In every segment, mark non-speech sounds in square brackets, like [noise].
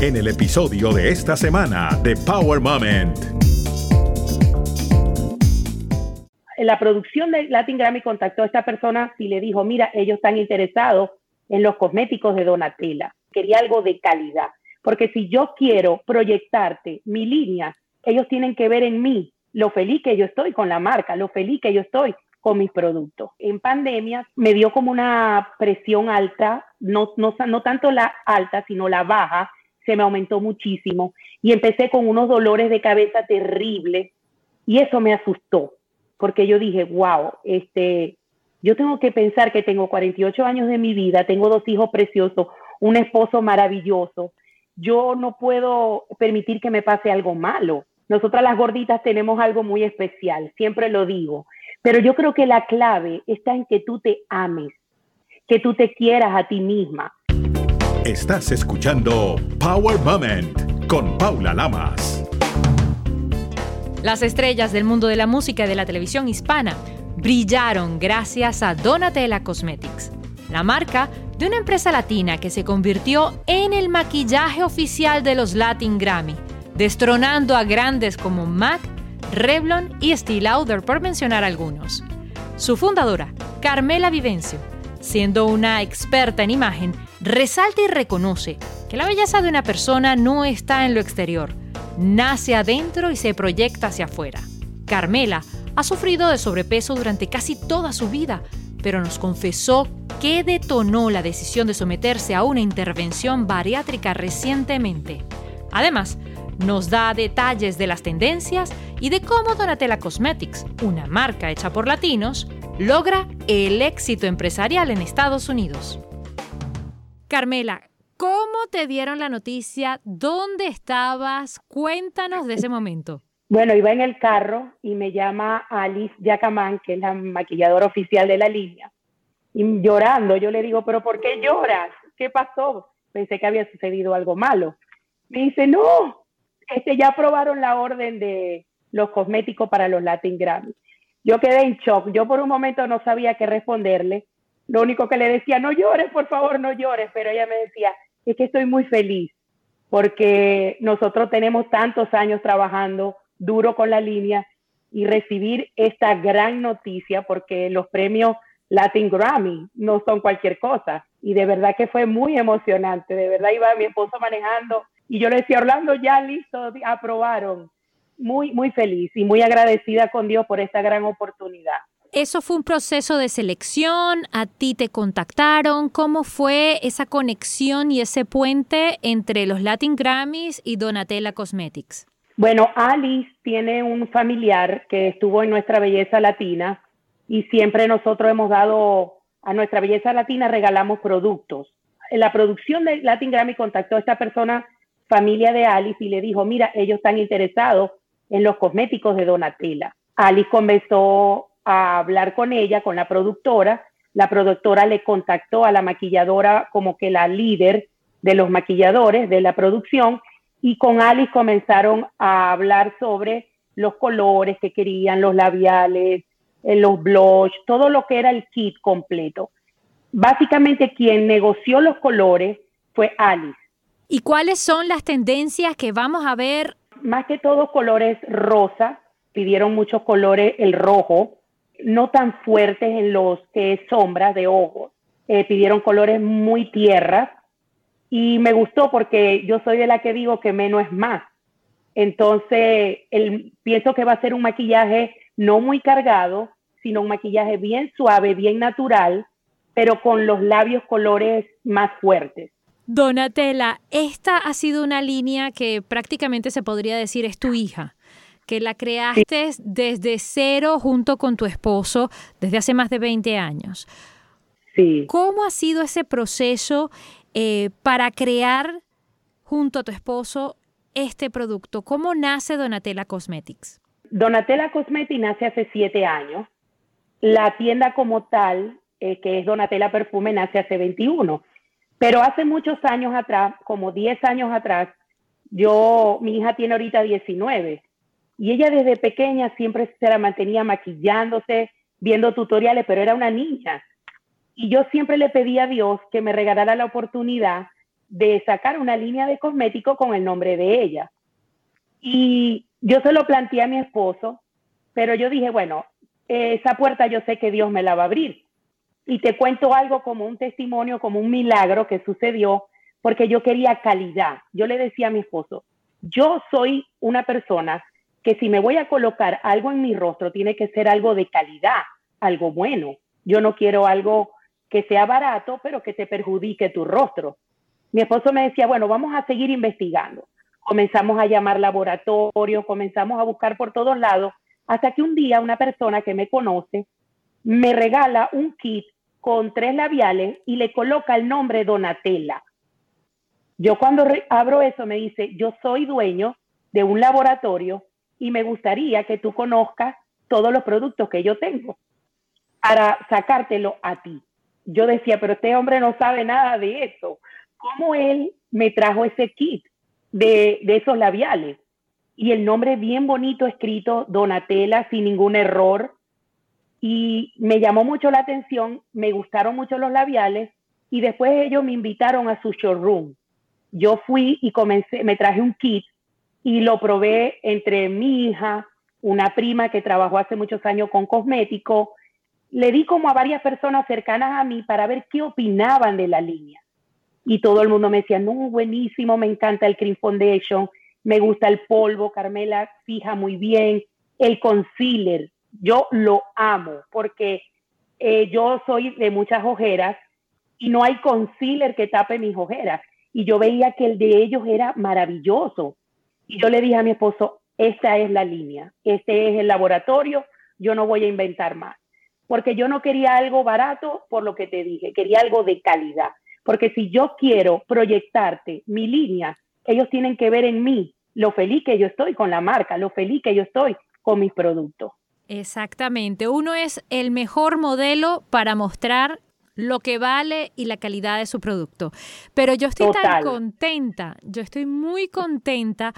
en el episodio de esta semana de Power Moment. La producción de Latin Grammy contactó a esta persona y le dijo, mira, ellos están interesados en los cosméticos de Donatella. Quería algo de calidad, porque si yo quiero proyectarte mi línea, ellos tienen que ver en mí lo feliz que yo estoy con la marca, lo feliz que yo estoy con mis productos. En pandemia me dio como una presión alta, no, no, no tanto la alta, sino la baja, se me aumentó muchísimo y empecé con unos dolores de cabeza terribles y eso me asustó porque yo dije, wow, este, yo tengo que pensar que tengo 48 años de mi vida, tengo dos hijos preciosos, un esposo maravilloso, yo no puedo permitir que me pase algo malo. Nosotras las gorditas tenemos algo muy especial, siempre lo digo, pero yo creo que la clave está en que tú te ames, que tú te quieras a ti misma. Estás escuchando Power Moment con Paula Lamas. Las estrellas del mundo de la música y de la televisión hispana brillaron gracias a Donatella Cosmetics, la marca de una empresa latina que se convirtió en el maquillaje oficial de los Latin Grammy, destronando a grandes como MAC, Revlon y Steel Lauder, por mencionar algunos. Su fundadora, Carmela Vivencio, siendo una experta en imagen, resalta y reconoce que la belleza de una persona no está en lo exterior, nace adentro y se proyecta hacia afuera. Carmela ha sufrido de sobrepeso durante casi toda su vida, pero nos confesó que detonó la decisión de someterse a una intervención bariátrica recientemente. Además, nos da detalles de las tendencias y de cómo Donatella Cosmetics, una marca hecha por latinos, logra el éxito empresarial en Estados Unidos. Carmela, ¿cómo te dieron la noticia? ¿Dónde estabas? Cuéntanos de ese momento. Bueno, iba en el carro y me llama Alice Yacamán, que es la maquilladora oficial de la línea. Y llorando, yo le digo, pero ¿por qué lloras? ¿Qué pasó? Pensé que había sucedido algo malo. Me dice, no, este, ya aprobaron la orden de los cosméticos para los Latin Grammy. Yo quedé en shock. Yo por un momento no sabía qué responderle. Lo único que le decía, no llores, por favor, no llores. Pero ella me decía, es que estoy muy feliz porque nosotros tenemos tantos años trabajando duro con la línea y recibir esta gran noticia porque los premios Latin Grammy no son cualquier cosa. Y de verdad que fue muy emocionante. De verdad iba mi esposo manejando y yo le decía, Orlando, ya listo, aprobaron. Muy, muy feliz y muy agradecida con Dios por esta gran oportunidad. ¿Eso fue un proceso de selección? ¿A ti te contactaron? ¿Cómo fue esa conexión y ese puente entre los Latin Grammys y Donatella Cosmetics? Bueno, Alice tiene un familiar que estuvo en Nuestra Belleza Latina y siempre nosotros hemos dado a Nuestra Belleza Latina, regalamos productos. En la producción de Latin Grammy contactó a esta persona familia de Alice y le dijo, mira, ellos están interesados en los cosméticos de Donatella. Alice comenzó a hablar con ella, con la productora. La productora le contactó a la maquilladora como que la líder de los maquilladores de la producción y con Alice comenzaron a hablar sobre los colores que querían, los labiales, eh, los blush, todo lo que era el kit completo. Básicamente quien negoció los colores fue Alice. ¿Y cuáles son las tendencias que vamos a ver? Más que todo colores rosa, pidieron muchos colores, el rojo, no tan fuertes en los que es sombras de ojos, eh, pidieron colores muy tierras y me gustó porque yo soy de la que digo que menos es más. Entonces, el, pienso que va a ser un maquillaje no muy cargado, sino un maquillaje bien suave, bien natural, pero con los labios colores más fuertes. Donatella, esta ha sido una línea que prácticamente se podría decir es tu hija, que la creaste desde cero junto con tu esposo desde hace más de 20 años. Sí. ¿Cómo ha sido ese proceso eh, para crear junto a tu esposo este producto? ¿Cómo nace Donatella Cosmetics? Donatella Cosmetics nace hace siete años. La tienda como tal, eh, que es Donatella Perfume, nace hace 21. Pero hace muchos años atrás, como 10 años atrás, yo, mi hija tiene ahorita 19 y ella desde pequeña siempre se la mantenía maquillándose, viendo tutoriales, pero era una niña. Y yo siempre le pedí a Dios que me regalara la oportunidad de sacar una línea de cosméticos con el nombre de ella. Y yo se lo planteé a mi esposo, pero yo dije, bueno, esa puerta yo sé que Dios me la va a abrir. Y te cuento algo como un testimonio, como un milagro que sucedió, porque yo quería calidad. Yo le decía a mi esposo, yo soy una persona que si me voy a colocar algo en mi rostro, tiene que ser algo de calidad, algo bueno. Yo no quiero algo que sea barato, pero que te perjudique tu rostro. Mi esposo me decía, bueno, vamos a seguir investigando. Comenzamos a llamar laboratorio, comenzamos a buscar por todos lados, hasta que un día una persona que me conoce me regala un kit con tres labiales y le coloca el nombre Donatella. Yo cuando abro eso me dice, yo soy dueño de un laboratorio y me gustaría que tú conozcas todos los productos que yo tengo para sacártelo a ti. Yo decía, pero este hombre no sabe nada de eso. ¿Cómo él me trajo ese kit de, de esos labiales? Y el nombre bien bonito escrito, Donatella, sin ningún error. Y me llamó mucho la atención, me gustaron mucho los labiales y después ellos me invitaron a su showroom. Yo fui y comencé, me traje un kit y lo probé entre mi hija, una prima que trabajó hace muchos años con cosméticos. Le di como a varias personas cercanas a mí para ver qué opinaban de la línea. Y todo el mundo me decía, no, buenísimo, me encanta el Cream Foundation, me gusta el polvo, Carmela fija muy bien, el concealer, yo lo amo porque eh, yo soy de muchas ojeras y no hay concealer que tape mis ojeras. Y yo veía que el de ellos era maravilloso. Y yo le dije a mi esposo, esta es la línea, este es el laboratorio, yo no voy a inventar más. Porque yo no quería algo barato por lo que te dije, quería algo de calidad. Porque si yo quiero proyectarte mi línea, ellos tienen que ver en mí lo feliz que yo estoy con la marca, lo feliz que yo estoy con mis productos. Exactamente, uno es el mejor modelo para mostrar lo que vale y la calidad de su producto. Pero yo estoy tan contenta, yo estoy muy contenta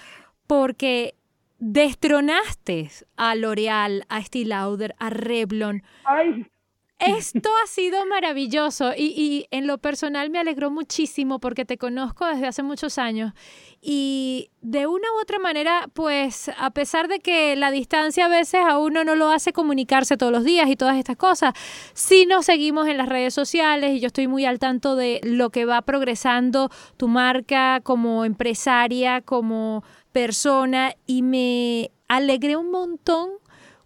porque destronaste a L'Oreal, a Estée Lauder, a Revlon. Ay. Esto ha sido maravilloso y, y, en lo personal me alegró muchísimo porque te conozco desde hace muchos años y de una u otra manera, pues a pesar de que la distancia a veces a uno no lo hace comunicarse todos los días y todas estas cosas, sí nos seguimos en las redes sociales y yo estoy muy al tanto de lo que va progresando tu marca como empresaria, como persona y me alegré un montón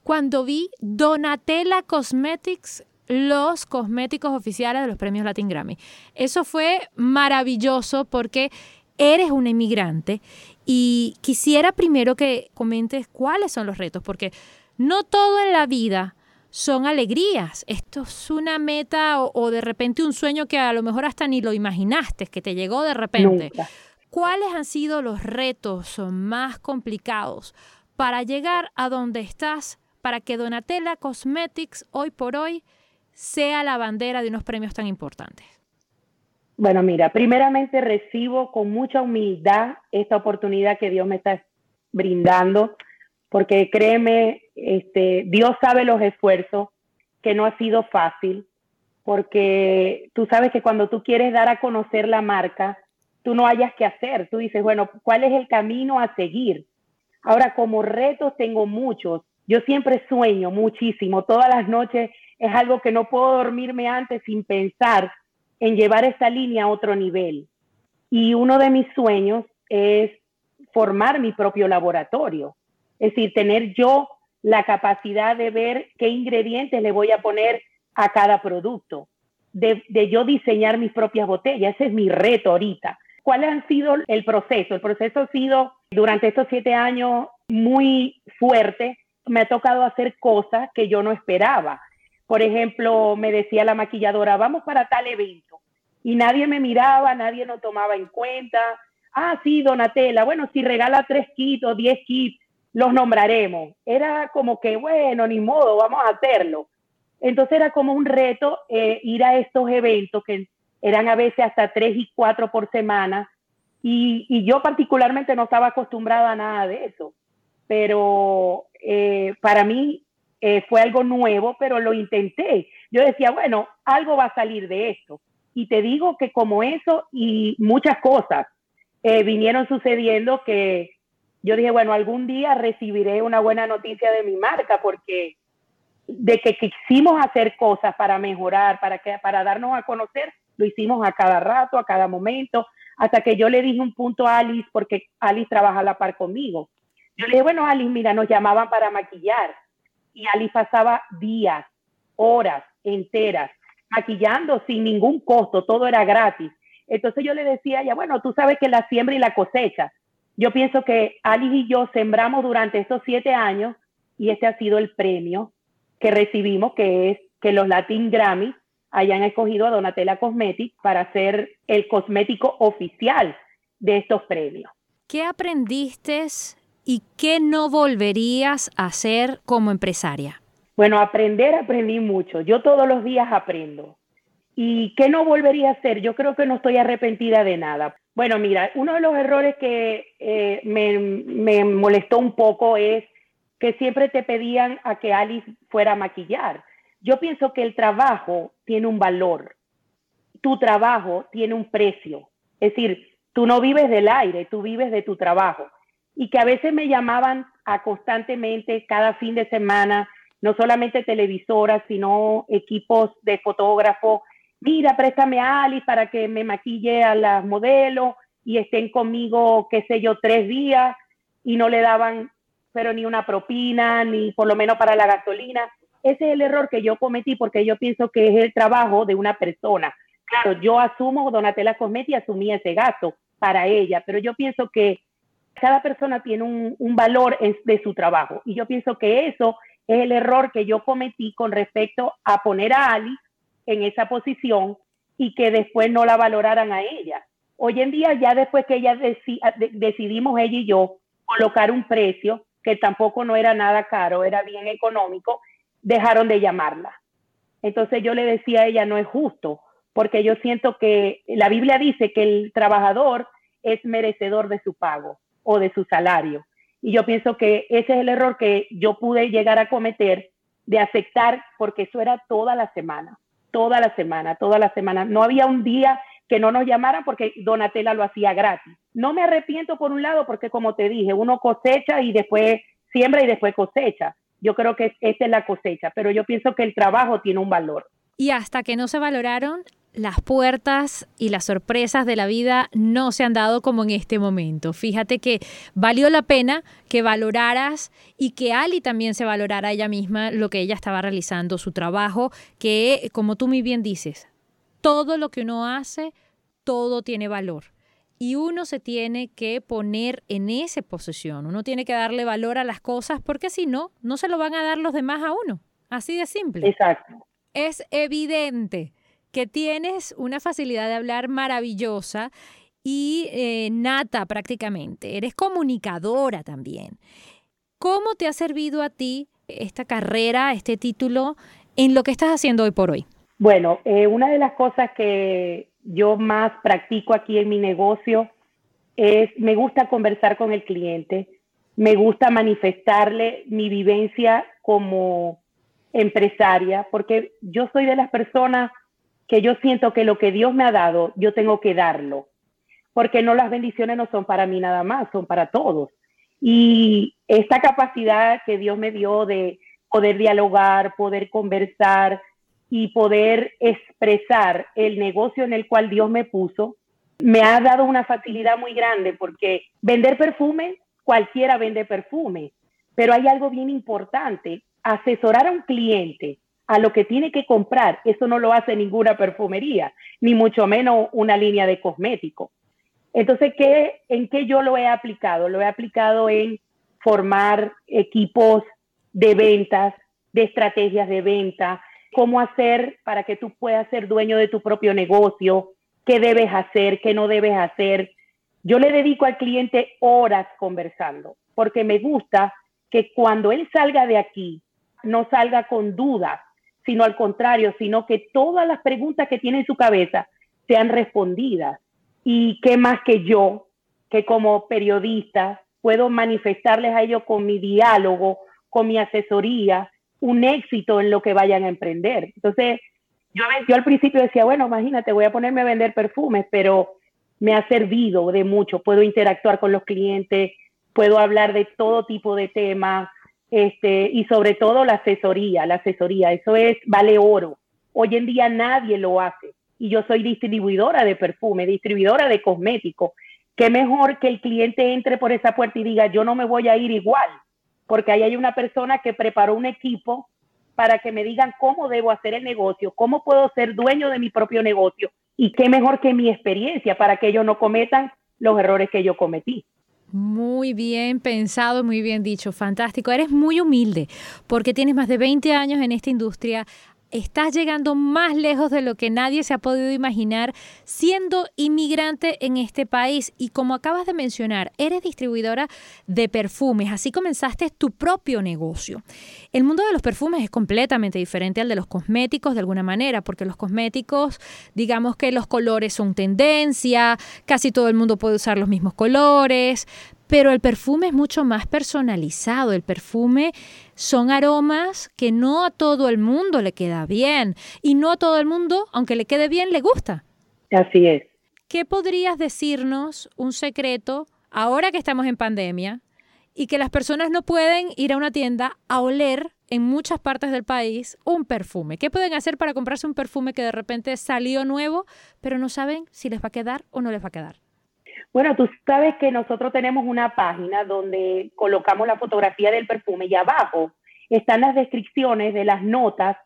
cuando vi Donatella Cosmetics los cosméticos oficiales de los premios Latin Grammy. Eso fue maravilloso porque eres una inmigrante y quisiera primero que comentes cuáles son los retos, porque no todo en la vida son alegrías. Esto es una meta o, de repente un sueño que a lo mejor hasta ni lo imaginaste, que te llegó de repente. ¿Cuáles han sido los retos más complicados para llegar a donde estás, para que Donatella Cosmetics hoy por hoy sea la bandera de unos premios tan importantes? Bueno, mira, primeramente recibo con mucha humildad esta oportunidad que Dios me está brindando, porque créeme, este, Dios sabe los esfuerzos, que no ha sido fácil, porque tú sabes que cuando tú quieres dar a conocer la marca, tú no hayas que hacer, tú dices, bueno, ¿cuál es el camino a seguir? Ahora, como retos tengo muchos, yo siempre sueño muchísimo, todas las noches es algo que no puedo dormirme antes sin pensar en llevar esta línea a otro nivel. Y uno de mis sueños es formar mi propio laboratorio, es decir, tener yo la capacidad de ver qué ingredientes le voy a poner a cada producto, de, yo diseñar mis propias botellas. Ese es mi reto ahorita. ¿Cuál ha sido el proceso? El proceso ha sido durante estos siete años muy fuerte. Me ha tocado hacer cosas que yo no esperaba. Por ejemplo, me decía la maquilladora, vamos para tal evento. Y nadie me miraba, nadie nos tomaba en cuenta. Ah, sí, Donatella, bueno, si regala tres kits o diez kits, los nombraremos. Era como que, bueno, ni modo, vamos a hacerlo. Entonces era como un reto eh, ir a estos eventos que eran a veces hasta tres y cuatro por semana. Y, yo particularmente no estaba acostumbrada a nada de eso. Pero eh, para mí eh, fue algo nuevo, pero lo intenté. Yo decía, bueno, algo va a salir de esto. Y te digo que como eso y muchas cosas eh, vinieron sucediendo que yo dije, bueno, algún día recibiré una buena noticia de mi marca porque de que quisimos hacer cosas para mejorar, para, que, para darnos a conocer, lo hicimos a cada rato, a cada momento, hasta que yo le dije un punto a Alice, porque Alice trabaja a la par conmigo. Yo le dije, bueno, Alice, mira, nos llamaban para maquillar. Y Alice pasaba días, horas enteras, maquillando sin ningún costo, todo era gratis. Entonces yo le decía ya, bueno, tú sabes que la siembra y la cosecha. Yo pienso que Alice y yo sembramos durante estos siete años y este ha sido el premio que recibimos, que es que los Latin Grammy hayan escogido a Donatella Cosmetics para ser el cosmético oficial de estos premios. ¿Qué aprendiste y qué no volverías a hacer como empresaria? Bueno, aprender aprendí mucho. Yo todos los días aprendo. ¿Y qué no volvería a hacer? Yo creo que no estoy arrepentida de nada. Bueno, mira, uno de los errores que eh, me, me molestó un poco es que siempre te pedían a que Alice fuera a maquillar. Yo pienso que el trabajo tiene un valor. Tu trabajo tiene un precio. Es decir, tú no vives del aire, tú vives de tu trabajo. Y que a veces me llamaban a constantemente, cada fin de semana, no solamente televisoras, sino equipos de fotógrafos. Mira, préstame a Alice para que me maquille a las modelos y estén conmigo, qué sé yo, tres días y no le daban pero ni una propina, ni por lo menos para la gasolina. Ese es el error que yo cometí porque yo pienso que es el trabajo de una persona. Claro, yo asumo, Donatella Cosmetti asumía ese gasto para ella, pero yo pienso que cada persona tiene un, valor de su trabajo y yo pienso que eso es el error que yo cometí con respecto a poner a Ali en esa posición y que después no la valoraran a ella. Hoy en día, ya después que ella decidimos ella y yo colocar un precio, que tampoco no era nada caro, era bien económico, dejaron de llamarla. Entonces yo le decía a ella, no es justo, porque yo siento que la Biblia dice que el trabajador es merecedor de su pago o de su salario. Y yo pienso que ese es el error que yo pude llegar a cometer de aceptar, porque eso era toda la semana, toda la semana, toda la semana. No había un día que no nos llamaran porque Donatella lo hacía gratis. No me arrepiento por un lado porque como te dije, uno cosecha y después siembra y después cosecha. Yo creo que esa es la cosecha, pero yo pienso que el trabajo tiene un valor. Y hasta que no se valoraron, las puertas y las sorpresas de la vida no se han dado como en este momento. Fíjate que valió la pena que valoraras y que Ali también se valorara ella misma lo que ella estaba realizando, su trabajo, que como tú muy bien dices, todo lo que uno hace, todo tiene valor. Y uno se tiene que poner en esa posición, uno tiene que darle valor a las cosas porque si no, no se lo van a dar los demás a uno. Así de simple. Exacto. Es evidente que tienes una facilidad de hablar maravillosa y eh, nata prácticamente. Eres comunicadora también. ¿Cómo te ha servido a ti esta carrera, este título, en lo que estás haciendo hoy por hoy? Bueno, eh, una de las cosas que yo más practico aquí en mi negocio es, me gusta conversar con el cliente, me gusta manifestarle mi vivencia como empresaria, porque yo soy de las personas que yo siento que lo que Dios me ha dado, yo tengo que darlo, porque no las bendiciones no son para mí nada más, son para todos. Y esta capacidad que Dios me dio de poder dialogar, poder conversar, y poder expresar el negocio en el cual Dios me puso, me ha dado una facilidad muy grande porque vender perfume, cualquiera vende perfume, pero hay algo bien importante, asesorar a un cliente a lo que tiene que comprar, eso no lo hace ninguna perfumería, ni mucho menos una línea de cosméticos. Entonces, ¿qué, ¿en qué yo lo he aplicado? Lo he aplicado en formar equipos de ventas, de estrategias de venta, cómo hacer para que tú puedas ser dueño de tu propio negocio, qué debes hacer, qué no debes hacer. Yo le dedico al cliente horas conversando, porque me gusta que cuando él salga de aquí, no salga con dudas, sino al contrario, sino que todas las preguntas que tiene en su cabeza sean respondidas. Y qué más que yo, que como periodista puedo manifestarles a ellos con mi diálogo, con mi asesoría, un éxito en lo que vayan a emprender. Entonces, Yo, yo al principio decía, bueno, imagínate, voy a ponerme a vender perfumes, pero me ha servido de mucho. Puedo interactuar con los clientes, puedo hablar de todo tipo de temas, este, y sobre todo la asesoría, la asesoría, eso es, vale oro. Hoy en día nadie lo hace. Y yo soy distribuidora de perfume, distribuidora de cosméticos. Qué mejor que el cliente entre por esa puerta y diga, yo no me voy a ir igual, porque ahí hay una persona que preparó un equipo para que me digan cómo debo hacer el negocio, cómo puedo ser dueño de mi propio negocio y qué mejor que mi experiencia para que ellos no cometan los errores que yo cometí. Muy bien pensado, muy bien dicho, fantástico. Eres muy humilde porque tienes más de 20 años en esta industria, estás llegando más lejos de lo que nadie se ha podido imaginar siendo inmigrante en este país. Y como acabas de mencionar, eres distribuidora de perfumes, así comenzaste tu propio negocio. El mundo de los perfumes es completamente diferente al de los cosméticos de alguna manera, porque los cosméticos, digamos que los colores son tendencia, casi todo el mundo puede usar los mismos colores, pero el perfume es mucho más personalizado. El perfume son aromas que no a todo el mundo le queda bien y no a todo el mundo, aunque le quede bien, le gusta. Así es. ¿Qué podrías decirnos un secreto ahora que estamos en pandemia y que las personas no pueden ir a una tienda a oler en muchas partes del país un perfume? ¿Qué pueden hacer para comprarse un perfume que de repente salió nuevo, pero no saben si les va a quedar o no les va a quedar? Bueno, tú sabes que nosotros tenemos una página donde colocamos la fotografía del perfume y abajo están las descripciones de las notas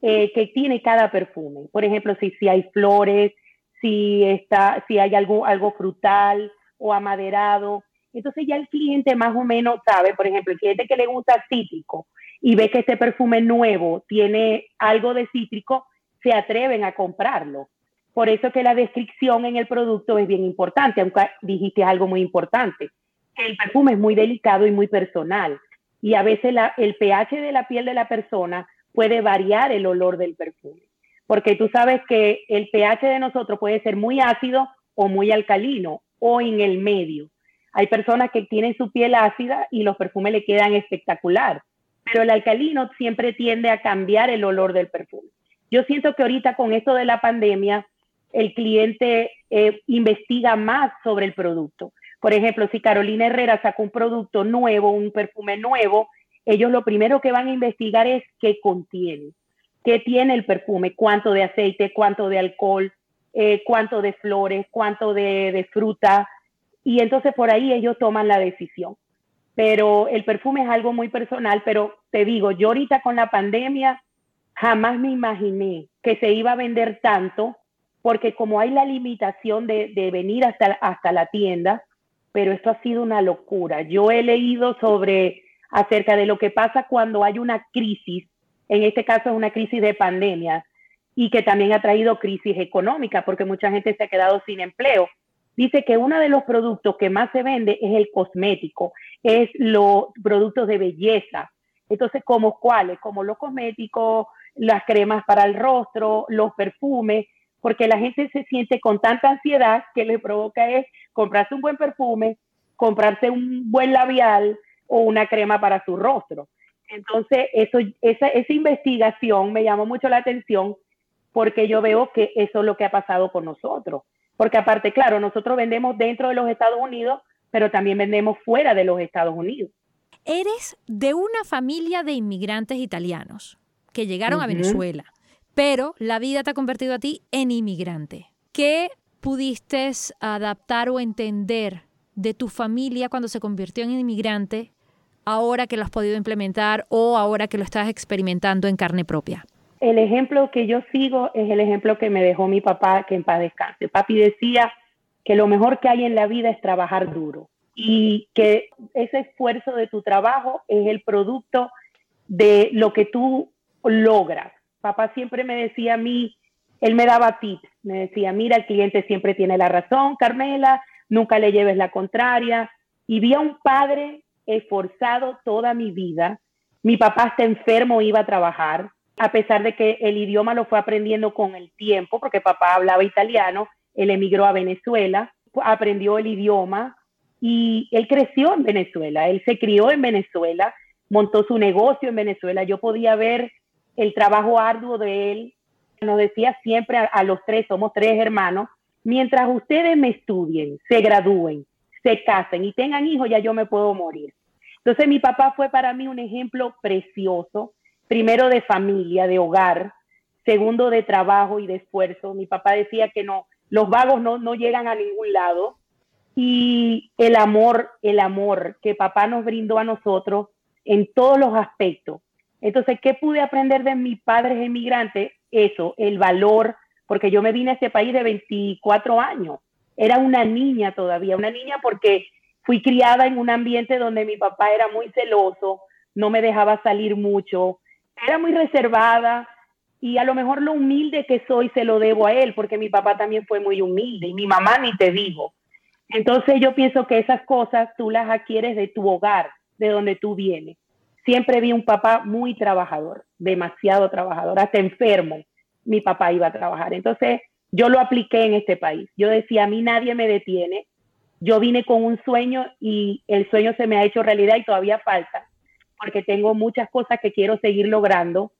eh, que tiene cada perfume. Por ejemplo, si, si hay flores, si, está, si hay algo, algo frutal o amaderado. Entonces ya el cliente más o menos sabe, por ejemplo, el cliente que le gusta cítrico y ve que este perfume nuevo tiene algo de cítrico, se atreven a comprarlo. Por eso que la descripción en el producto es bien importante, aunque dijiste algo muy importante. El perfume es muy delicado y muy personal y a veces el pH de la piel de la persona puede variar el olor del perfume, porque tú sabes que el pH de nosotros puede ser muy ácido o muy alcalino o en el medio. Hay personas que tienen su piel ácida y los perfumes le quedan espectacular, pero el alcalino siempre tiende a cambiar el olor del perfume. Yo siento que ahorita con esto de la pandemia, el cliente eh, investiga más sobre el producto. Por ejemplo, si Carolina Herrera saca un producto nuevo, un perfume nuevo, ellos lo primero que van a investigar es qué contiene, qué tiene el perfume, cuánto de aceite, cuánto de alcohol, eh, cuánto de flores, cuánto de, de fruta. Y entonces por ahí ellos toman la decisión. Pero el perfume es algo muy personal, pero te digo, yo ahorita con la pandemia jamás me imaginé que se iba a vender tanto porque como hay la limitación de, venir hasta, la tienda, pero esto ha sido una locura. Yo he leído sobre acerca de lo que pasa cuando hay una crisis, en este caso es una crisis de pandemia, y que también ha traído crisis económica, porque mucha gente se ha quedado sin empleo. Dice que uno de los productos que más se vende es el cosmético, es los productos de belleza. Entonces, ¿como cuáles? Como los cosméticos, las cremas para el rostro, los perfumes, porque la gente se siente con tanta ansiedad que le provoca es comprarse un buen perfume, comprarse un buen labial o una crema para su rostro. Entonces, eso, esa, esa investigación me llamó mucho la atención porque yo veo que eso es lo que ha pasado con nosotros. Porque aparte, claro, nosotros vendemos dentro de los Estados Unidos, pero también vendemos fuera de los Estados Unidos. Eres de una familia de inmigrantes italianos que llegaron a Venezuela pero la vida te ha convertido a ti en inmigrante. ¿Qué pudiste adaptar o entender de tu familia cuando se convirtió en inmigrante ahora que lo has podido implementar o ahora que lo estás experimentando en carne propia? El ejemplo que yo sigo es el ejemplo que me dejó mi papá, que en paz descanse. Papi decía que lo mejor que hay en la vida es trabajar duro y que ese esfuerzo de tu trabajo es el producto de lo que tú logras papá siempre me decía a mí, él me daba tips, me decía, mira, el cliente siempre tiene la razón, Carmela, nunca le lleves la contraria. Y vi a un padre esforzado toda mi vida. Mi papá está enfermo, iba a trabajar, a pesar de que el idioma lo fue aprendiendo con el tiempo, porque papá hablaba italiano, él emigró a Venezuela, aprendió el idioma y él creció en Venezuela, él se crió en Venezuela, montó su negocio en Venezuela. Yo podía ver el trabajo arduo de él nos decía siempre a, los tres, somos tres hermanos, mientras ustedes me estudien, se gradúen, se casen y tengan hijos, ya yo me puedo morir. Entonces mi papá fue para mí un ejemplo precioso, primero de familia, de hogar, segundo de trabajo y de esfuerzo. Mi papá decía que no, los vagos no, no llegan a ningún lado. Y el amor, el amor que papá nos brindó a nosotros en todos los aspectos. Entonces, ¿qué pude aprender de mis padres emigrantes? Eso, el valor, porque yo me vine a este país de 24 años. Era una niña todavía, una niña porque fui criada en un ambiente donde mi papá era muy celoso, no me dejaba salir mucho, era muy reservada, y a lo mejor lo humilde que soy se lo debo a él, porque mi papá también fue muy humilde y mi mamá ni te digo. Entonces yo pienso que esas cosas tú las adquieres de tu hogar, de donde tú vienes. Siempre vi un papá muy trabajador, demasiado trabajador, hasta enfermo. Mi papá iba a trabajar. Entonces yo lo apliqué en este país. Yo decía, a mí nadie me detiene. Yo vine con un sueño y el sueño se me ha hecho realidad y todavía falta, porque tengo muchas cosas que quiero seguir logrando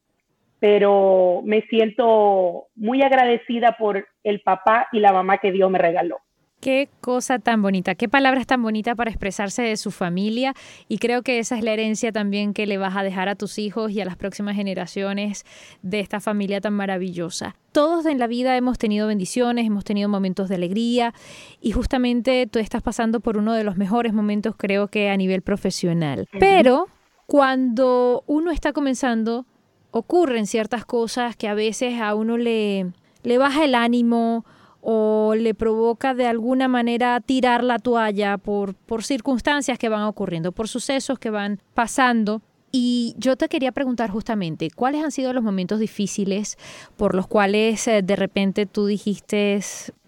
pero me siento muy agradecida por el papá y la mamá que Dios me regaló. Qué cosa tan bonita, qué palabras tan bonitas para expresarse de su familia y creo que esa es la herencia también que le vas a dejar a tus hijos y a las próximas generaciones de esta familia tan maravillosa. Todos en la vida hemos tenido bendiciones, hemos tenido momentos de alegría y justamente tú estás pasando por uno de los mejores momentos creo que a nivel profesional. Pero cuando uno está comenzando ocurren ciertas cosas que a veces a uno le, le baja el ánimo o le provoca de alguna manera tirar la toalla por, circunstancias que van ocurriendo, por sucesos que van pasando. Y yo te quería preguntar justamente, ¿cuáles han sido los momentos difíciles por los cuales eh, de repente tú dijiste,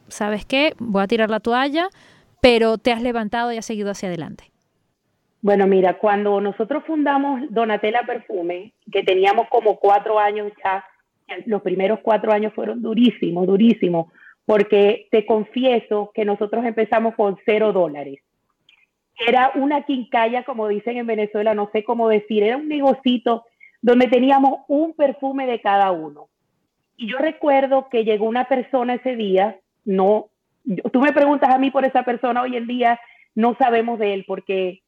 ¿sabes qué? Voy a tirar la toalla, pero te has levantado y has seguido hacia adelante. Bueno, mira, cuando nosotros fundamos Donatella Perfume, que teníamos como cuatro años ya, los primeros cuatro años fueron durísimos, durísimos, porque te confieso que nosotros empezamos con cero dólares. Era una quincalla, como dicen en Venezuela, no sé cómo decir, era un negocito donde teníamos un perfume de cada uno. Y yo recuerdo que llegó una persona ese día, no, tú me preguntas a mí por esa persona hoy en día, no sabemos de él porque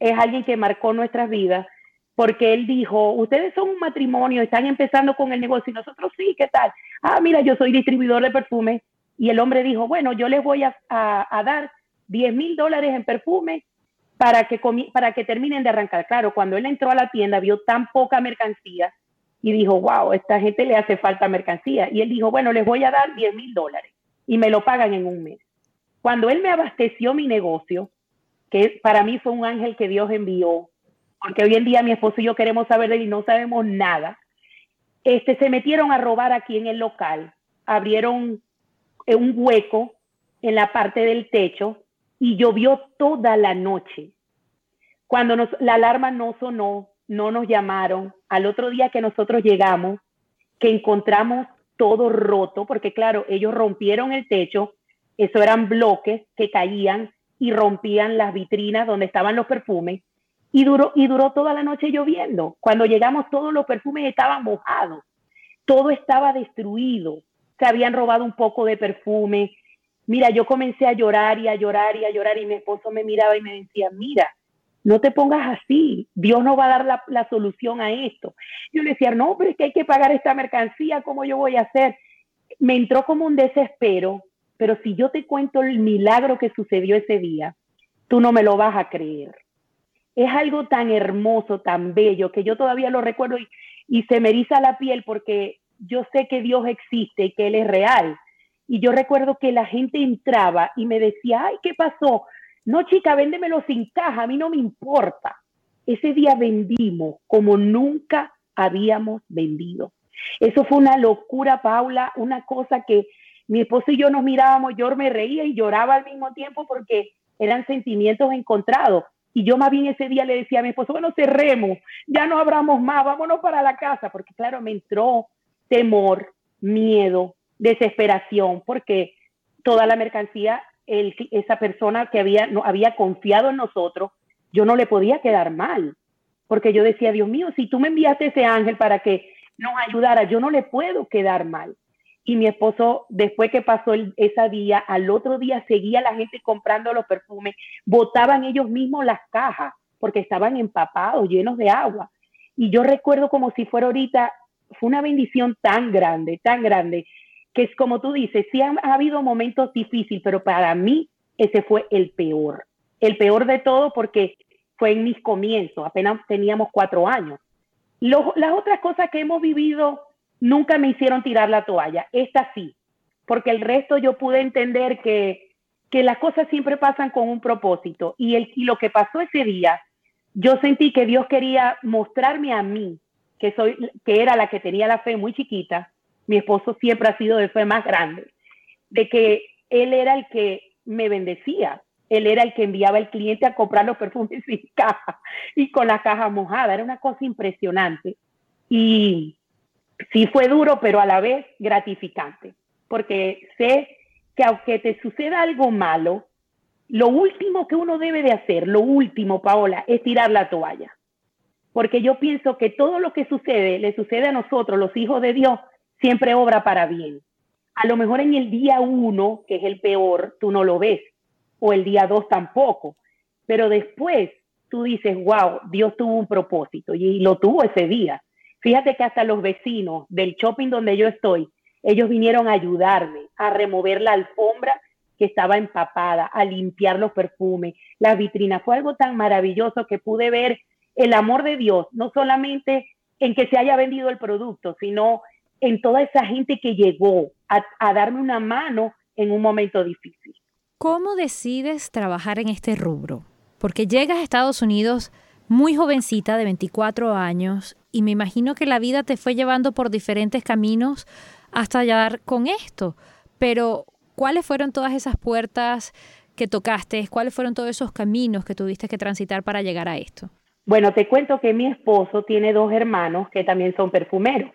es alguien que marcó nuestras vidas, porque él dijo, ustedes son un matrimonio, están empezando con el negocio y nosotros sí, ¿qué tal? Ah, mira, yo soy distribuidor de perfume. Y el hombre dijo, bueno, yo les voy a, dar 10 mil dólares en perfume para que, para que terminen de arrancar. Claro, cuando él entró a la tienda vio tan poca mercancía y dijo, wow, esta gente le hace falta mercancía. Y él dijo, bueno, les voy a dar 10 mil dólares y me lo pagan en un mes. Cuando él me abasteció mi negocio, que para mí fue un ángel que Dios envió, porque hoy en día mi esposo y yo queremos saber de él y no sabemos nada. Este, se metieron a robar aquí en el local, abrieron un hueco en la parte del techo y llovió toda la noche. Cuando la alarma no sonó, no nos llamaron. Al otro día que nosotros llegamos, que encontramos todo roto, porque claro, ellos rompieron el techo, eso eran bloques que caían y rompían las vitrinas donde estaban los perfumes y duró, y duró toda la noche lloviendo. Cuando llegamos todos los perfumes estaban mojados, todo estaba destruido, se habían robado un poco de perfume. Mira, yo comencé a llorar y a llorar y a llorar y mi esposo me miraba y me decía, mira, no te pongas así, Dios no va a dar la, solución a esto. Yo le decía, no, pero es que hay que pagar esta mercancía, ¿cómo yo voy a hacer? Me entró como un desespero pero si yo te cuento el milagro que sucedió ese día, tú no me lo vas a creer. Es algo tan hermoso, tan bello, que yo todavía lo recuerdo y, y se me eriza la piel porque yo sé que Dios existe y que Él es real. Y yo recuerdo que la gente entraba y me decía, ay, ¿qué pasó? No, chica, véndemelo sin caja, a mí no me importa. Ese día vendimos como nunca habíamos vendido. Eso fue una locura, Paula, una cosa que mi esposo y yo nos mirábamos, yo me reía y lloraba al mismo tiempo porque eran sentimientos encontrados. Y yo más bien ese día le decía a mi esposo, bueno, cerremos, ya no abramos más, vámonos para la casa, porque claro, me entró temor, miedo, desesperación, porque toda la mercancía, esa persona que había, no, había confiado en nosotros, yo no le podía quedar mal, porque yo decía, Dios mío, si tú me enviaste ese ángel para que nos ayudara, yo no le puedo quedar mal. y mi esposo, después que pasó ese día, al otro día seguía la gente comprando los perfumes, botaban ellos mismos las cajas porque estaban empapados, llenos de agua. Y yo recuerdo como si fuera ahorita, fue una bendición tan grande, tan grande, que es como tú dices, sí ha, habido momentos difíciles, pero para mí ese fue el peor. El peor de todo porque fue en mis comienzos, apenas teníamos cuatro años. las otras cosas que hemos vivido nunca me hicieron tirar la toalla. Esta sí, porque el resto yo pude entender que, las cosas siempre pasan con un propósito. Y lo que pasó ese día, yo sentí que Dios quería mostrarme a mí, que, soy, que era la que tenía la fe muy chiquita, mi esposo siempre ha sido de fe más grande, de que él era el que me bendecía, él era el que enviaba al cliente a comprar los perfumes sin caja y con la caja mojada, era una cosa impresionante. Y sí fue duro, pero a la vez gratificante, porque sé que aunque te suceda algo malo, lo último que uno debe de hacer, lo último, Paola, es tirar la toalla. Porque yo pienso que todo lo que sucede, le sucede a nosotros, los hijos de Dios, siempre obra para bien. A lo mejor en el día uno, que es el peor, tú no lo ves, o el día dos tampoco, pero después tú dices, wow, Dios tuvo un propósito y lo tuvo ese día. Fíjate que hasta los vecinos del shopping donde yo estoy, ellos vinieron a ayudarme a remover la alfombra que estaba empapada, a limpiar los perfumes, las vitrinas. Fue algo tan maravilloso que pude ver el amor de Dios, no solamente en que se haya vendido el producto, sino en toda esa gente que llegó a, darme una mano en un momento difícil. ¿Cómo decides trabajar en este rubro? Porque llegas a Estados Unidos muy jovencita de 24 años y me imagino que la vida te fue llevando por diferentes caminos hasta llegar con esto. Pero, ¿cuáles fueron todas esas puertas que tocaste? ¿Cuáles fueron todos esos caminos que tuviste que transitar para llegar a esto? Bueno, te cuento que mi esposo tiene dos hermanos que también son perfumeros.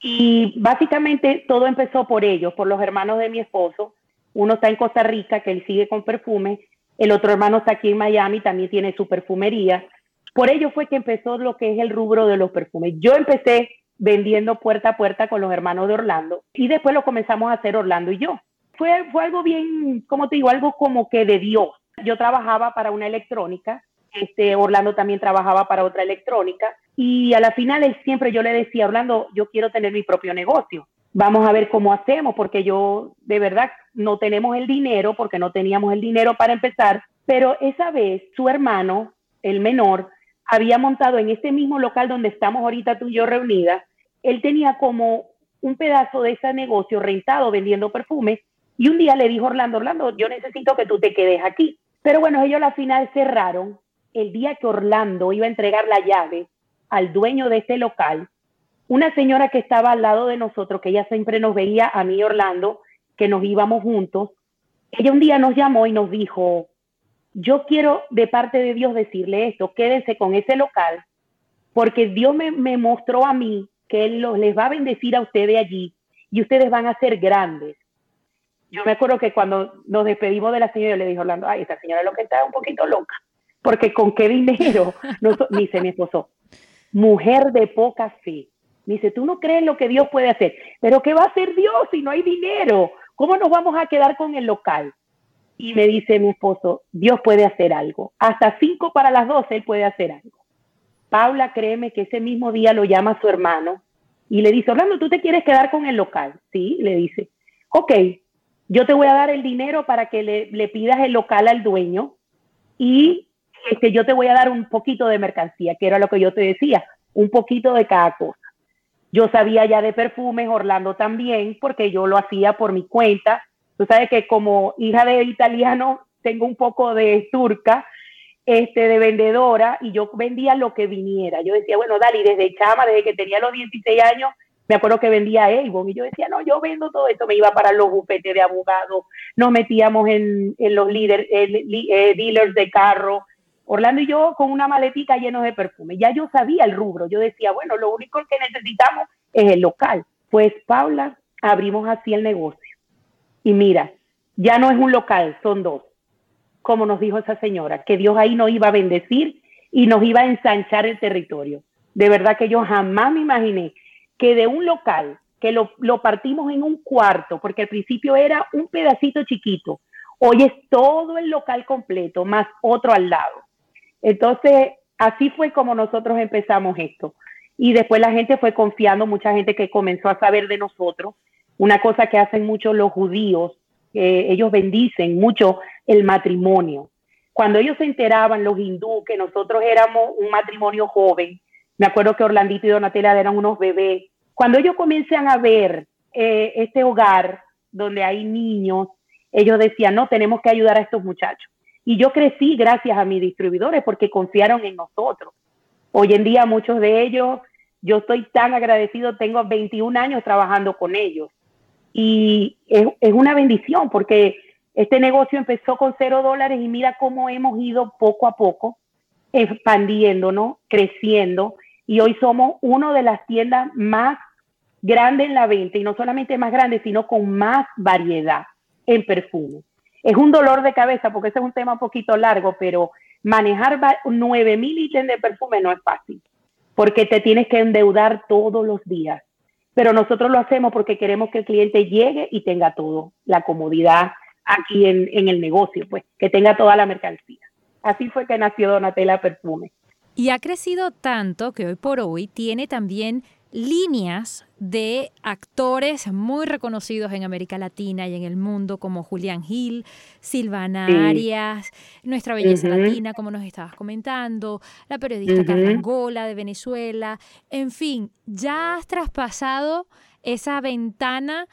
Y básicamente todo empezó por ellos, por los hermanos de mi esposo. Uno está en Costa Rica, que él sigue con perfume. El otro hermano está aquí en Miami, también tiene su perfumería. Por ello fue que empezó lo que es el rubro de los perfumes. Yo empecé vendiendo puerta a puerta con los hermanos de Orlando y después lo comenzamos a hacer Orlando y yo. Fue, fue algo bien, como te digo, algo como que de Dios. Yo trabajaba para una electrónica, este, Orlando también trabajaba para otra electrónica y a la final siempre yo le decía, Orlando, yo quiero tener mi propio negocio. Vamos a ver cómo hacemos, porque yo de verdad no tenemos el dinero, porque no teníamos el dinero para empezar, pero esa vez su hermano, el menor, había montado en este mismo local donde estamos ahorita tú y yo reunidas, él tenía como un pedazo de ese negocio rentado vendiendo perfumes y un día le dijo Orlando, Orlando, yo necesito que tú te quedes aquí. Pero bueno, ellos al final cerraron el día que Orlando iba a entregar la llave al dueño de este local. Una señora que estaba al lado de nosotros, que ella siempre nos veía a mí y Orlando, que nos íbamos juntos, ella un día nos llamó y nos dijo, yo quiero de parte de Dios decirle esto, quédense con ese local, porque Dios me, mostró a mí que Él les va a bendecir a ustedes allí y ustedes van a ser grandes. Yo me acuerdo que cuando nos despedimos de la señora, le dije Orlando, ay, esta señora lo que está un poquito loca, porque con qué dinero, [laughs] no, dice mi esposo, mujer de poca fe. Me dice, tú no crees lo que Dios puede hacer, pero ¿qué va a hacer Dios si no hay dinero? ¿Cómo nos vamos a quedar con el local? y me dice mi esposo, Dios puede hacer algo. Hasta cinco para las doce él puede hacer algo. Paula, créeme que ese mismo día lo llama a su hermano y le dice, Orlando, ¿tú te quieres quedar con el local? Sí, le dice, ok, yo te voy a dar el dinero para que le, pidas el local al dueño y este, yo te voy a dar un poquito de mercancía, que era lo que yo te decía, un poquito de cada cosa. Yo sabía ya de perfumes, Orlando también, porque yo lo hacía por mi cuenta Tú sabes que como hija de italiano tengo un poco de turca, este, de vendedora, y yo vendía lo que viniera. Yo decía, bueno, Dali, desde chama, desde que tenía los 16 años, me acuerdo que vendía Avon, y yo decía, no, yo vendo todo esto, me iba para los bufetes de abogados, nos metíamos en, los líderes, eh, dealers de carro, Orlando y yo con una maletica llena de perfume. Ya yo sabía el rubro. Yo decía, bueno, lo único que necesitamos es el local. Pues, Paula, abrimos así el negocio. Y mira, ya no es un local, son dos, como nos dijo esa señora, que Dios ahí nos iba a bendecir y nos iba a ensanchar el territorio. De verdad que yo jamás me imaginé que de un local que lo, lo partimos en un cuarto, porque al principio era un pedacito chiquito. Hoy es todo el local completo, más otro al lado. Entonces, así fue como nosotros empezamos esto. Y después la gente fue confiando, mucha gente que comenzó a saber de nosotros. Una cosa que hacen mucho los judíos, ellos bendicen mucho el matrimonio. Cuando ellos se enteraban, los hindú, que nosotros éramos un matrimonio joven, me acuerdo que Orlandito y Donatella eran unos bebés. Cuando ellos comienzan a ver eh, este hogar donde hay niños, ellos decían, no, tenemos que ayudar a estos muchachos. Y yo crecí gracias a mis distribuidores porque confiaron en nosotros. Hoy en día muchos de ellos, yo estoy tan agradecido, tengo 21 años trabajando con ellos. Y es, una bendición porque este negocio empezó con cero dólares y mira cómo hemos ido poco a poco expandiéndonos, creciendo. Y hoy somos una de las tiendas más grandes en la venta y no solamente más grandes, sino con más variedad en perfume. Es un dolor de cabeza porque ese es un tema un poquito largo, pero manejar 9 mil ítems de perfume no es fácil porque te tienes que endeudar todos los días. Pero nosotros lo hacemos porque queremos que el cliente llegue y tenga todo, la comodidad aquí en, en el negocio, pues que tenga toda la mercancía. Así fue que nació Donatella Perfume. Y ha crecido tanto que hoy por hoy tiene también líneas de actores muy reconocidos en América Latina y en el mundo, como Julián Gil, Silvana Arias, Nuestra Belleza Latina, como nos estabas comentando, la periodista Carla Angola de Venezuela. En fin, ya has traspasado esa ventana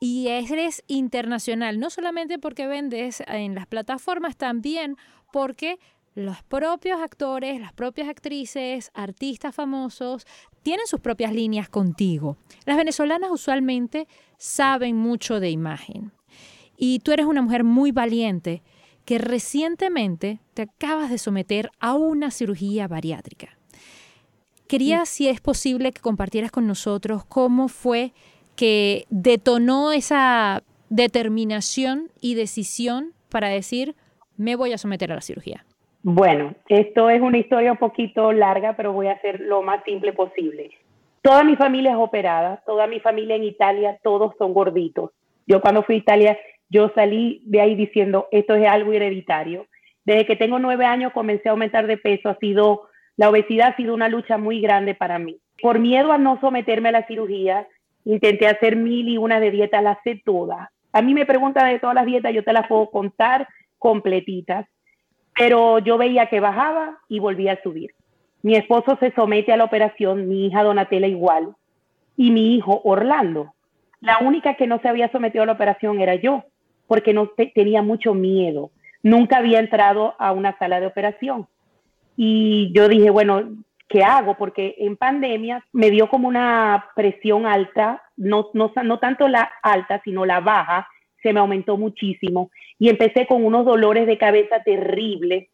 y eres internacional, no solamente porque vendes en las plataformas, también porque los propios actores, las propias actrices, artistas famosos, tienen sus propias líneas contigo. Las venezolanas usualmente saben mucho de imagen. Y tú eres una mujer muy valiente que recientemente te acabas de someter a una cirugía bariátrica. Quería, si es posible, que compartieras con nosotros cómo fue que detonó esa determinación y decisión para decir, me voy a someter a la cirugía. Bueno, esto es una historia un poquito larga, pero voy a hacer lo más simple posible. Toda mi familia es operada, toda mi familia en Italia, todos son gorditos. Yo cuando fui a Italia, yo salí de ahí diciendo, esto es algo hereditario. Desde que tengo nueve años comencé a aumentar de peso, ha sido, la obesidad ha sido una lucha muy grande para mí. Por miedo a no someterme a la cirugía, intenté hacer mil y una de dieta, las sé todas. A mí me preguntan de todas las dietas, yo te las puedo contar completitas pero yo veía que bajaba y volvía a subir. Mi esposo se somete a la operación, mi hija Donatella igual, y mi hijo Orlando. La única que no se había sometido a la operación era yo, porque no tenía mucho miedo. Nunca había entrado a una sala de operación. Y yo dije, bueno, ¿qué hago? Porque en pandemia me dio como una presión alta, no, no, no tanto la alta, sino la baja, se me aumentó muchísimo y empecé con unos dolores de cabeza terribles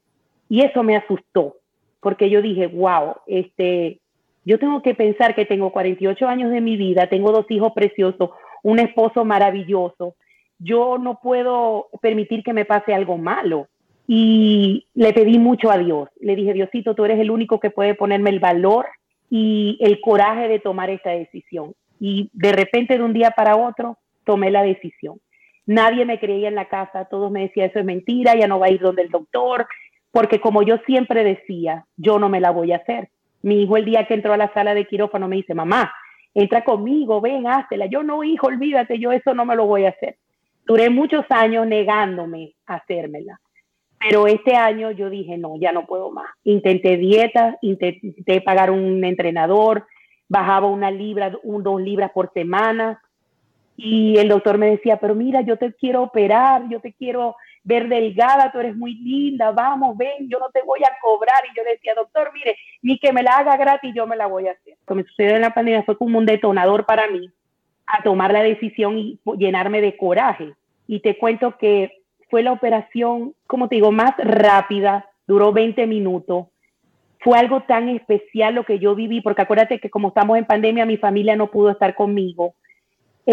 y eso me asustó porque yo dije, wow, este, yo tengo que pensar que tengo 48 años de mi vida, tengo dos hijos preciosos, un esposo maravilloso, yo no puedo permitir que me pase algo malo. Y le pedí mucho a Dios, le dije, Diosito, tú eres el único que puede ponerme el valor y el coraje de tomar esta decisión. Y de repente, de un día para otro, tomé la decisión. Nadie me creía en la casa, todos me decían, eso es mentira, ya no va a ir donde el doctor, porque como yo siempre decía, yo no me la voy a hacer. Mi hijo el día que entró a la sala de quirófano me dice, mamá, entra conmigo, ven, házela. Yo no, hijo, olvídate, yo eso no me lo voy a hacer. Duré muchos años negándome a hacérmela. Pero este año yo dije, no, ya no puedo más. Intenté dieta, intenté pagar un entrenador, bajaba una libra, un, dos libras por semana, y el doctor me decía, pero mira, yo te quiero operar, yo te quiero ver delgada, tú eres muy linda, vamos, ven, yo no te voy a cobrar. Y yo decía, doctor, mire, ni que me la haga gratis, yo me la voy a hacer. Lo que me sucedió en la pandemia fue como un detonador para mí a tomar la decisión y llenarme de coraje. Y te cuento que fue la operación, como te digo, más rápida, duró 20 minutos. Fue algo tan especial lo que yo viví, porque acuérdate que como estamos en pandemia, mi familia no pudo estar conmigo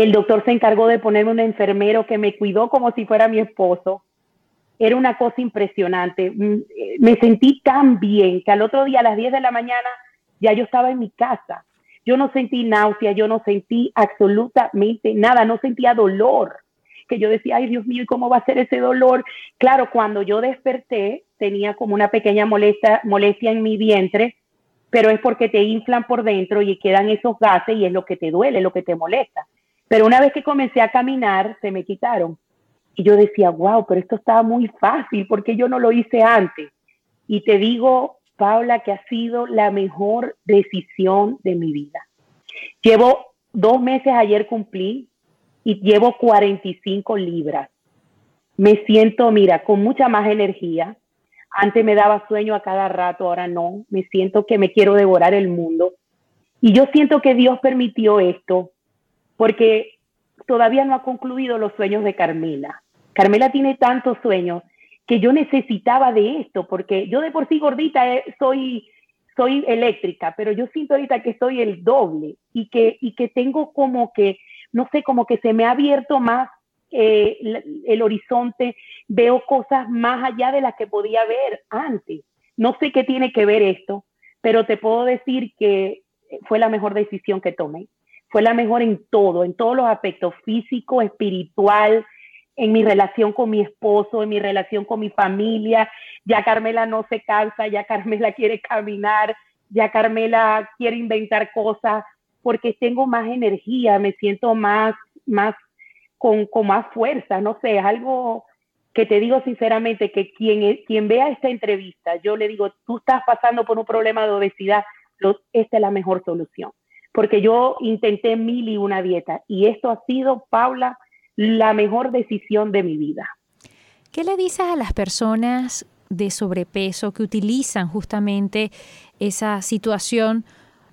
el doctor se encargó de ponerme un enfermero que me cuidó como si fuera mi esposo. Era una cosa impresionante. Mm, Me sentí tan bien que al otro día a las 10 de la mañana ya yo estaba en mi casa. yo no sentí náusea, yo no sentí absolutamente nada, no sentía dolor. Que yo decía, ay Dios mío, ¿y cómo va a ser ese dolor? Claro, cuando yo desperté, tenía como una pequeña molestia, molestia en mi vientre, pero es porque te inflan por dentro y quedan esos gases y es lo que te duele, lo que te molesta. Pero una vez que comencé a caminar, se me quitaron. Y yo decía, wow, pero esto estaba muy fácil, porque yo no lo hice antes? Y te digo, Paula, que ha sido la mejor decisión de mi vida. Llevo dos meses, ayer cumplí, y llevo 45 libras. Me siento, mira, con mucha más energía. Antes me daba sueño a cada rato, ahora no. Me siento que me quiero devorar el mundo. Y yo siento que Dios permitió esto porque todavía no ha concluido los sueños de Carmela. Carmela tiene tantos sueños que yo necesitaba de esto, porque yo de por sí gordita eh, soy, soy eléctrica, pero yo siento ahorita que soy el doble y que, y que tengo como que, no sé, como que se me ha abierto más eh, el, el horizonte, veo cosas más allá de las que podía ver antes. No sé qué tiene que ver esto, pero te puedo decir que fue la mejor decisión que tomé fue la mejor en todo, en todos los aspectos, físico, espiritual, en mi relación con mi esposo, en mi relación con mi familia. Ya Carmela no se cansa, ya Carmela [laughs] quiere caminar, ya Carmela quiere inventar cosas, porque tengo más energía, me siento más, más, con, con más fuerza, no sé, es algo que te digo sinceramente que quien, quien vea esta entrevista, yo le digo, tú estás pasando por un problema de obesidad, esta es la mejor solución porque yo intenté mil y una dieta y esto ha sido, Paula, la mejor decisión de mi vida. ¿Qué le dices a las personas de sobrepeso que utilizan justamente esa situación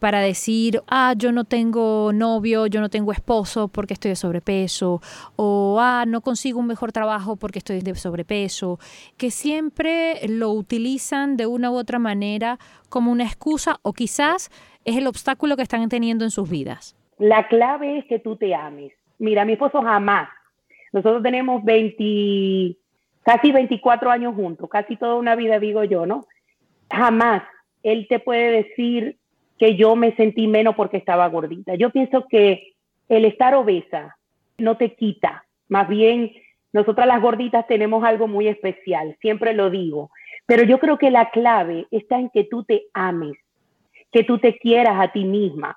para decir, ah, yo no tengo novio, yo no tengo esposo porque estoy de sobrepeso, o ah, no consigo un mejor trabajo porque estoy de sobrepeso, que siempre lo utilizan de una u otra manera como una excusa o quizás es el obstáculo que están teniendo en sus vidas? La clave es que tú te ames. Mira, mi esposo jamás. Nosotros tenemos 20, casi 24 años juntos, casi toda una vida, digo yo, ¿no? Jamás él te puede decir que yo me sentí menos porque estaba gordita. Yo pienso que el estar obesa no te quita, más bien nosotras las gorditas tenemos algo muy especial, siempre lo digo, pero yo creo que la clave está en que tú te ames, que tú te quieras a ti misma.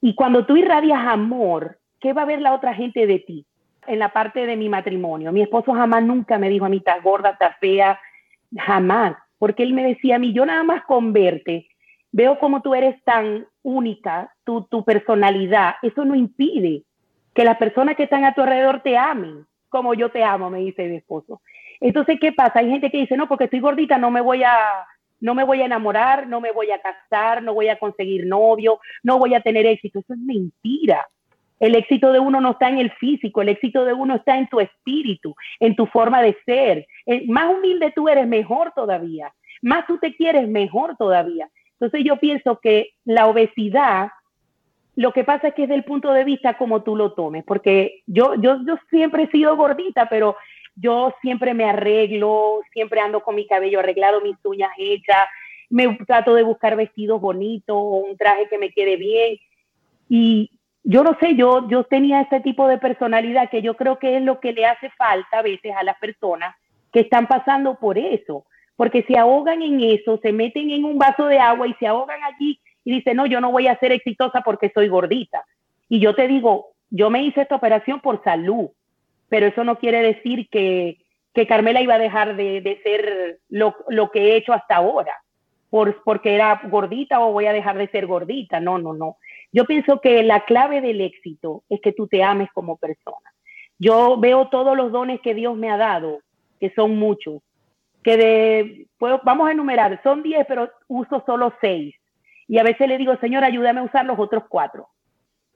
Y cuando tú irradias amor, ¿qué va a ver la otra gente de ti? En la parte de mi matrimonio, mi esposo jamás nunca me dijo a mí, estás gorda, estás fea, jamás, porque él me decía a mí, yo nada más con verte, veo como tú eres tan única, tu, tu personalidad, eso no impide que las personas que están a tu alrededor te amen, como yo te amo, me dice mi esposo. Entonces, ¿qué pasa? Hay gente que dice, no, porque estoy gordita, no me voy a, no me voy a enamorar, no me voy a casar, no voy a conseguir novio, no voy a tener éxito. Eso es mentira. El éxito de uno no está en el físico, el éxito de uno está en tu espíritu, en tu forma de ser. Eh, más humilde tú eres, mejor todavía. Más tú te quieres, mejor todavía. Entonces yo pienso que la obesidad, lo que pasa es que es del punto de vista como tú lo tomes, porque yo, yo, yo siempre he sido gordita, pero yo siempre me arreglo, siempre ando con mi cabello arreglado, mis uñas hechas, me trato de buscar vestidos bonitos o un traje que me quede bien. Y yo no sé, yo, yo tenía ese tipo de personalidad que yo creo que es lo que le hace falta a veces a las personas que están pasando por eso, porque se ahogan en eso, se meten en un vaso de agua y se ahogan allí y dicen, no, yo no voy a ser exitosa porque soy gordita. Y yo te digo, yo me hice esta operación por salud, pero eso no quiere decir que, Carmela iba a dejar de, ser lo, que he hecho hasta ahora, por, porque era gordita o voy a dejar de ser gordita. No, no, no. Yo pienso que la clave del éxito es que tú te ames como persona. Yo veo todos los dones que Dios me ha dado, que son muchos, que de, pues, vamos a enumerar, son 10, pero uso solo 6. Y a veces le digo, Señor, ayúdame a usar los otros cuatro,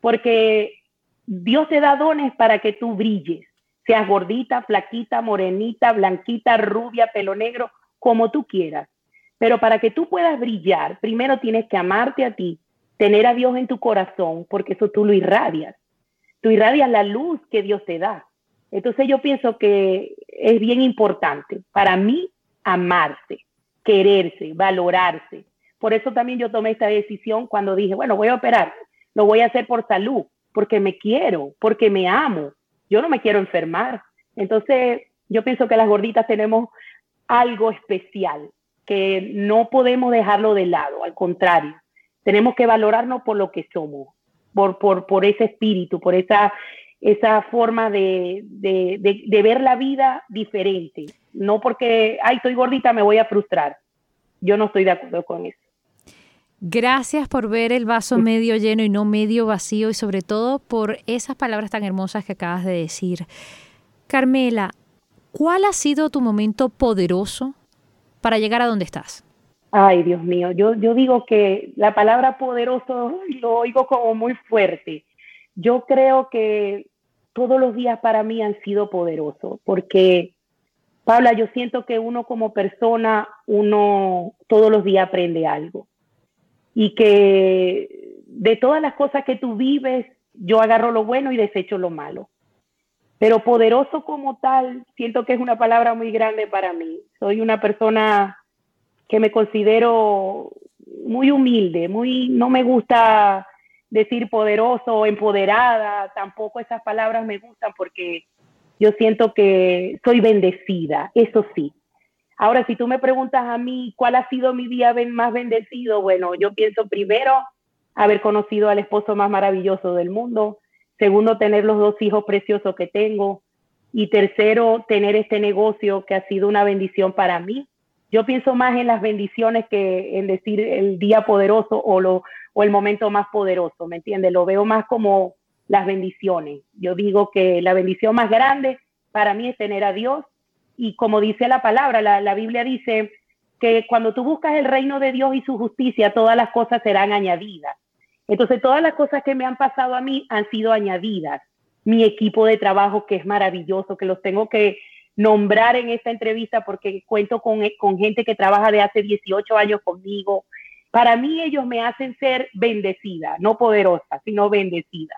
porque Dios te da dones para que tú brilles seas gordita, flaquita, morenita, blanquita, rubia, pelo negro, como tú quieras. Pero para que tú puedas brillar, primero tienes que amarte a ti, tener a Dios en tu corazón, porque eso tú lo irradias. Tú irradias la luz que Dios te da. Entonces yo pienso que es bien importante para mí amarse, quererse, valorarse. Por eso también yo tomé esta decisión cuando dije, bueno, voy a operar. lo voy a hacer por salud, porque me quiero, porque me amo. Yo no me quiero enfermar. Entonces, yo pienso que las gorditas tenemos algo especial, que no podemos dejarlo de lado, al contrario, tenemos que valorarnos por lo que somos, por, por, por ese espíritu, por esa, esa forma de, de, ver la vida diferente. No porque, ay, soy gordita, me voy a frustrar. Yo no estoy de acuerdo con eso. Gracias por ver el vaso medio lleno y no medio vacío y sobre todo por esas palabras tan hermosas que acabas de decir. Carmela, ¿cuál ha sido tu momento poderoso para llegar a donde estás? Ay, Dios mío, yo, yo digo que la palabra poderoso lo oigo como muy fuerte. Yo creo que todos los días para mí han sido poderosos, porque, Paula, yo siento que uno como persona, uno todos los días aprende algo. Y que de todas las cosas que tú vives, yo agarro lo bueno y desecho lo malo. Pero poderoso como tal, siento que es una palabra muy grande para mí. Soy una persona que me considero muy humilde, muy, no me gusta decir poderoso empoderada, tampoco esas palabras me gustan porque yo siento que soy bendecida, eso sí. Ahora, si tú me preguntas a mí cuál ha sido mi día más bendecido, bueno, yo pienso primero haber conocido al esposo más maravilloso del mundo, segundo, tener los dos hijos preciosos que tengo y tercero, tener este negocio que ha sido una bendición para mí yo pienso más en las bendiciones que en decir el día poderoso o, lo, o el momento más poderoso, ¿me entiendes? Lo veo más como las bendiciones. Yo digo que la bendición más grande para mí es tener a Dios y como dice la palabra, la, Biblia dice que cuando tú buscas el reino de Dios y su justicia, todas las cosas serán añadidas. Entonces, todas las cosas que me han pasado a mí han sido añadidas. Mi equipo de trabajo, que es maravilloso, que los tengo que nombrar en esta entrevista porque cuento con, con gente que trabaja de hace 18 años conmigo. Para mí ellos me hacen ser bendecida, no poderosa, sino bendecida.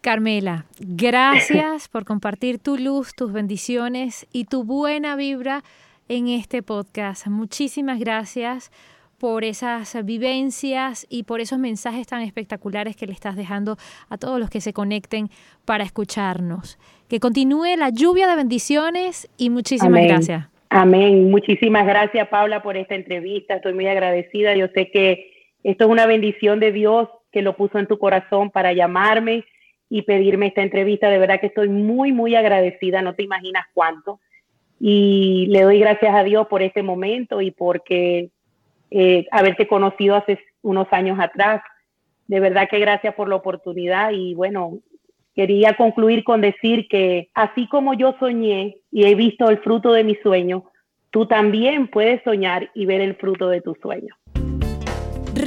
Carmela, gracias por compartir tu luz, tus bendiciones y tu buena vibra en este podcast. Muchísimas gracias por esas vivencias y por esos mensajes tan espectaculares que le estás dejando a todos los que se conecten para escucharnos. Que continúe la lluvia de bendiciones y muchísimas gracias. Amén. Muchísimas gracias, Paula, por esta entrevista. Estoy muy agradecida. Yo sé que esto es una bendición de Dios que lo puso en tu corazón para llamarme y pedirme esta entrevista. De verdad que estoy muy, muy agradecida. No te imaginas cuánto. Y le doy gracias a Dios por este momento y porque eh, haberte conocido hace unos años atrás. De verdad que gracias por la oportunidad y bueno, quería concluir con decir que así como yo soñé y he visto el fruto de mi sueño, tú también puedes soñar y ver el fruto de tu sueño.